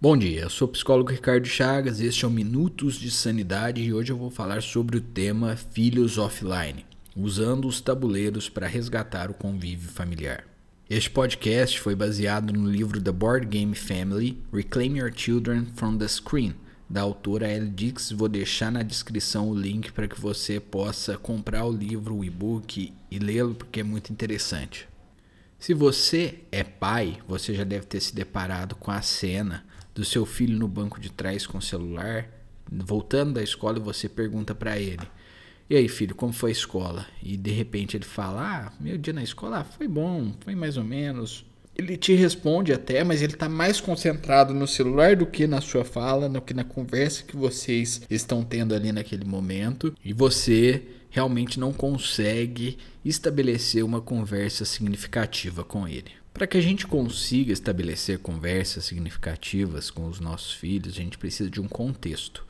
Bom dia, eu sou o psicólogo Ricardo Chagas, este é o Minutos de Sanidade e hoje eu vou falar sobre o tema Filhos Offline, usando os tabuleiros para resgatar o convívio familiar. Este podcast foi baseado no livro The Board Game Family Reclaim Your Children from the Screen, da autora Elle Dix. Vou deixar na descrição o link para que você possa comprar o livro, o e-book e lê-lo porque é muito interessante. Se você é pai, você já deve ter se deparado com a cena do seu filho no banco de trás com o celular, voltando da escola você pergunta para ele: "E aí, filho, como foi a escola?" E de repente ele fala: "Ah, meu dia na escola foi bom, foi mais ou menos." Ele te responde até, mas ele está mais concentrado no celular do que na sua fala, do que na conversa que vocês estão tendo ali naquele momento. E você realmente não consegue estabelecer uma conversa significativa com ele. Para que a gente consiga estabelecer conversas significativas com os nossos filhos, a gente precisa de um contexto.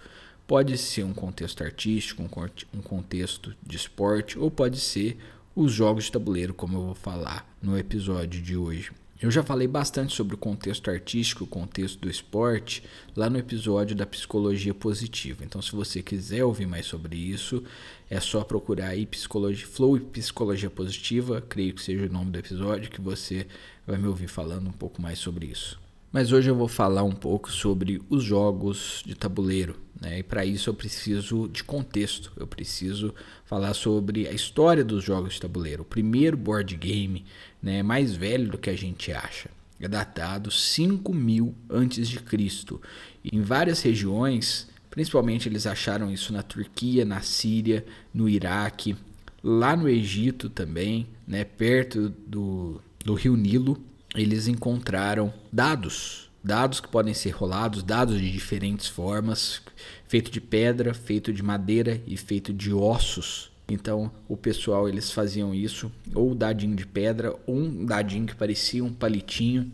Pode ser um contexto artístico, um contexto de esporte, ou pode ser os jogos de tabuleiro, como eu vou falar no episódio de hoje. Eu já falei bastante sobre o contexto artístico, o contexto do esporte, lá no episódio da psicologia positiva. Então, se você quiser ouvir mais sobre isso, é só procurar aí psicologia, Flow e Psicologia Positiva, creio que seja o nome do episódio, que você vai me ouvir falando um pouco mais sobre isso. Mas hoje eu vou falar um pouco sobre os jogos de tabuleiro, né? E para isso eu preciso de contexto, eu preciso falar sobre a história dos jogos de tabuleiro. O primeiro board game né, mais velho do que a gente acha. É datado 5000 antes de Cristo. Em várias regiões, principalmente eles acharam isso na Turquia, na Síria, no Iraque, lá no Egito também, né, perto do, do rio Nilo, eles encontraram dados, dados que podem ser rolados, dados de diferentes formas, feito de pedra, feito de madeira e feito de ossos. Então, o pessoal eles faziam isso, ou dadinho de pedra, ou um dadinho que parecia um palitinho,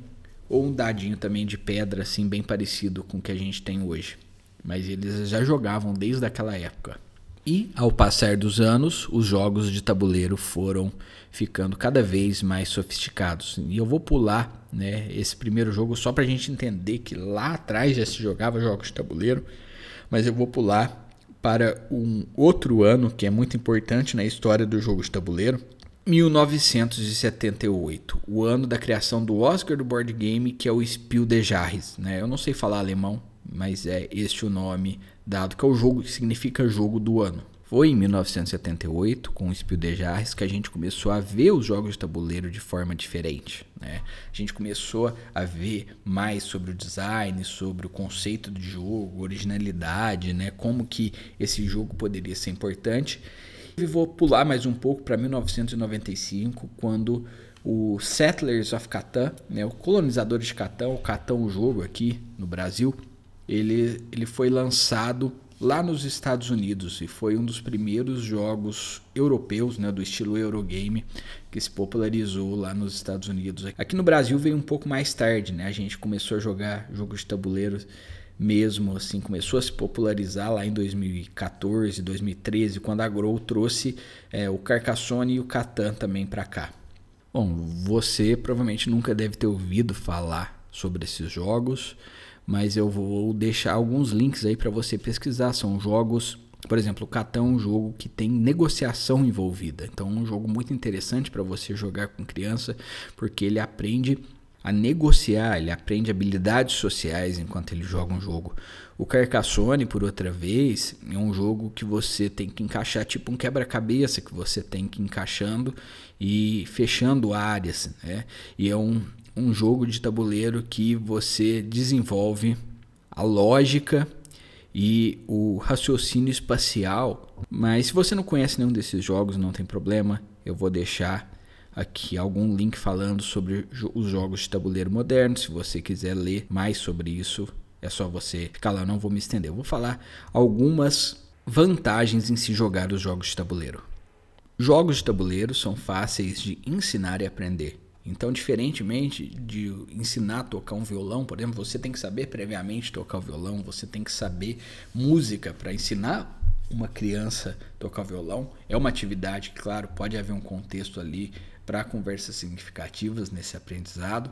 ou um dadinho também de pedra, assim, bem parecido com o que a gente tem hoje. Mas eles já jogavam desde aquela época. E, ao passar dos anos, os jogos de tabuleiro foram ficando cada vez mais sofisticados. E eu vou pular né, esse primeiro jogo só para a gente entender que lá atrás já se jogava jogos de tabuleiro, mas eu vou pular para um outro ano que é muito importante na história do jogo de tabuleiro, 1978, o ano da criação do Oscar do board game, que é o Spiel des Jahres. Né? Eu não sei falar alemão, mas é este o nome dado, que é o jogo que significa jogo do ano. Foi em 1978, com o Spiel des Jahres, que a gente começou a ver os jogos de tabuleiro de forma diferente. Né? A gente começou a ver mais sobre o design, sobre o conceito de jogo, originalidade, né? como que esse jogo poderia ser importante. E vou pular mais um pouco para 1995, quando o Settlers of Catan, né, o colonizador de Catan, o Catan o jogo aqui no Brasil, ele, ele foi lançado lá nos Estados Unidos e foi um dos primeiros jogos europeus, né, do estilo Eurogame, que se popularizou lá nos Estados Unidos. Aqui no Brasil veio um pouco mais tarde, né? A gente começou a jogar jogos de tabuleiro mesmo assim, começou a se popularizar lá em 2014, 2013, quando a Grow trouxe é, o Carcassonne e o Catan também para cá. Bom, você provavelmente nunca deve ter ouvido falar sobre esses jogos mas eu vou deixar alguns links aí para você pesquisar. São jogos, por exemplo, o Catão é um jogo que tem negociação envolvida. Então, é um jogo muito interessante para você jogar com criança, porque ele aprende a negociar, ele aprende habilidades sociais enquanto ele joga um jogo. O Carcassonne, por outra vez, é um jogo que você tem que encaixar tipo um quebra-cabeça que você tem que ir encaixando e fechando áreas, né? E é um um jogo de tabuleiro que você desenvolve a lógica e o raciocínio espacial. Mas se você não conhece nenhum desses jogos, não tem problema, eu vou deixar aqui algum link falando sobre os jogos de tabuleiro modernos. Se você quiser ler mais sobre isso, é só você ficar lá, não vou me estender. Eu vou falar algumas vantagens em se jogar os jogos de tabuleiro. Jogos de tabuleiro são fáceis de ensinar e aprender. Então, diferentemente de ensinar a tocar um violão, por exemplo, você tem que saber previamente tocar o violão, você tem que saber música para ensinar uma criança a tocar violão. É uma atividade, claro, pode haver um contexto ali para conversas significativas nesse aprendizado,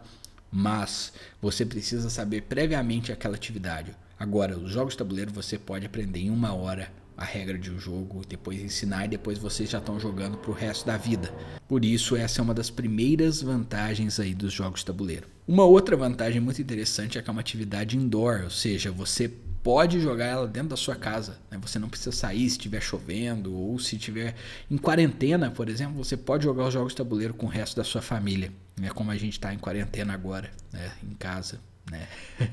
mas você precisa saber previamente aquela atividade. Agora, os jogos de tabuleiro você pode aprender em uma hora a regra de um jogo, depois ensinar e depois vocês já estão jogando para o resto da vida. Por isso, essa é uma das primeiras vantagens aí dos jogos de tabuleiro. Uma outra vantagem muito interessante é que é uma atividade indoor, ou seja, você pode jogar ela dentro da sua casa. Né? Você não precisa sair se estiver chovendo ou se estiver em quarentena, por exemplo. Você pode jogar os jogos de tabuleiro com o resto da sua família, né? como a gente está em quarentena agora, né? em casa né?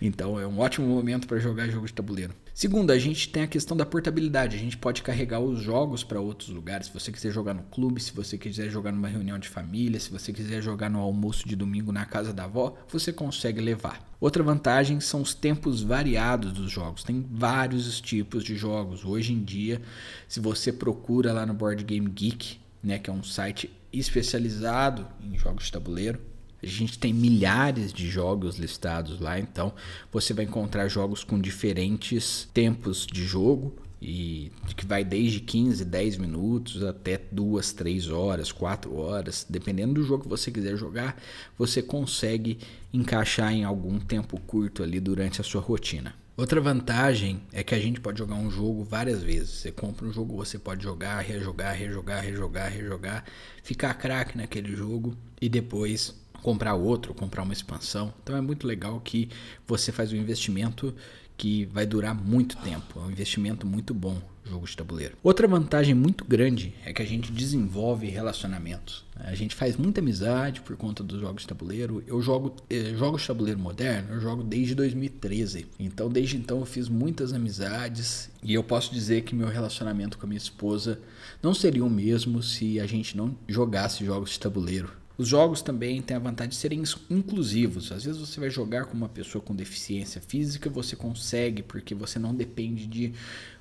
então é um ótimo momento para jogar jogo de tabuleiro. Segundo, a gente tem a questão da portabilidade. A gente pode carregar os jogos para outros lugares. Se você quiser jogar no clube, se você quiser jogar numa reunião de família, se você quiser jogar no almoço de domingo na casa da avó, você consegue levar. Outra vantagem são os tempos variados dos jogos. Tem vários tipos de jogos. Hoje em dia, se você procura lá no Board Game Geek, né, que é um site especializado em jogos de tabuleiro, a gente tem milhares de jogos listados lá, então você vai encontrar jogos com diferentes tempos de jogo e que vai desde 15, 10 minutos até 2, 3 horas, 4 horas, dependendo do jogo que você quiser jogar, você consegue encaixar em algum tempo curto ali durante a sua rotina. Outra vantagem é que a gente pode jogar um jogo várias vezes. Você compra um jogo, você pode jogar, rejogar, rejogar, rejogar, rejogar, ficar craque naquele jogo e depois comprar outro, comprar uma expansão. Então é muito legal que você faz um investimento que vai durar muito tempo. É um investimento muito bom, jogo de tabuleiro. Outra vantagem muito grande é que a gente desenvolve relacionamentos. A gente faz muita amizade por conta dos jogos de tabuleiro. Eu jogo eh, jogos de tabuleiro moderno, eu jogo desde 2013. Então, desde então eu fiz muitas amizades e eu posso dizer que meu relacionamento com a minha esposa não seria o mesmo se a gente não jogasse jogos de tabuleiro. Os jogos também têm a vantagem de serem inclusivos. Às vezes você vai jogar com uma pessoa com deficiência física, você consegue, porque você não depende de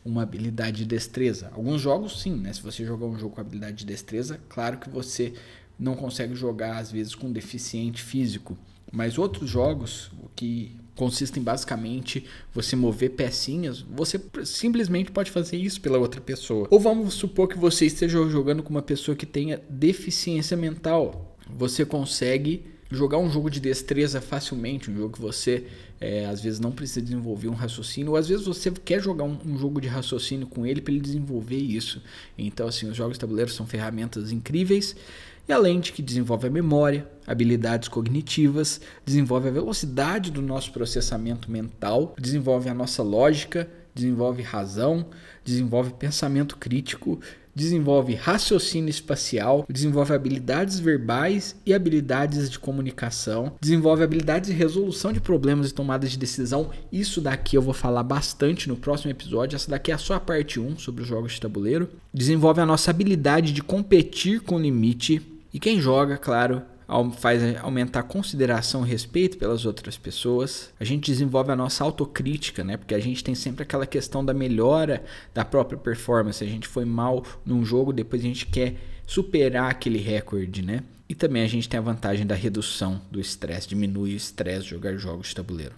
uma habilidade de destreza. Alguns jogos, sim, né? Se você jogar um jogo com habilidade de destreza, claro que você não consegue jogar, às vezes, com deficiente físico. Mas outros jogos, que consistem basicamente você mover pecinhas, você simplesmente pode fazer isso pela outra pessoa. Ou vamos supor que você esteja jogando com uma pessoa que tenha deficiência mental você consegue jogar um jogo de destreza facilmente, um jogo que você é, às vezes não precisa desenvolver um raciocínio, ou às vezes você quer jogar um, um jogo de raciocínio com ele para ele desenvolver isso. Então, assim, os jogos de tabuleiro são ferramentas incríveis, e além de que desenvolve a memória, habilidades cognitivas, desenvolve a velocidade do nosso processamento mental, desenvolve a nossa lógica, desenvolve razão, desenvolve pensamento crítico, desenvolve raciocínio espacial, desenvolve habilidades verbais e habilidades de comunicação, desenvolve habilidades de resolução de problemas e tomadas de decisão. Isso daqui eu vou falar bastante no próximo episódio. Essa daqui é só a parte 1 sobre os jogos de tabuleiro. Desenvolve a nossa habilidade de competir com limite. E quem joga, claro, faz aumentar consideração e respeito pelas outras pessoas. A gente desenvolve a nossa autocrítica, né? Porque a gente tem sempre aquela questão da melhora da própria performance. A gente foi mal num jogo, depois a gente quer superar aquele recorde, né? E também a gente tem a vantagem da redução do estresse, diminui o estresse jogar jogos de tabuleiro.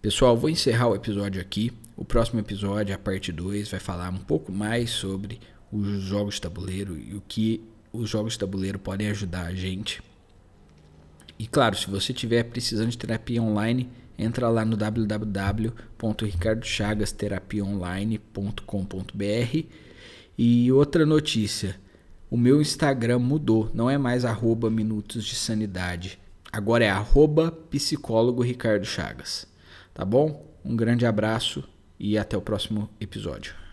Pessoal, vou encerrar o episódio aqui. O próximo episódio, a parte 2, vai falar um pouco mais sobre os jogos de tabuleiro e o que os jogos de tabuleiro podem ajudar a gente. E claro, se você estiver precisando de terapia online, entra lá no www.ricardochagasterapiaonline.com.br. E outra notícia, o meu Instagram mudou, não é mais arroba minutos de sanidade, agora é arroba psicólogo Ricardo Chagas. Tá bom? Um grande abraço e até o próximo episódio.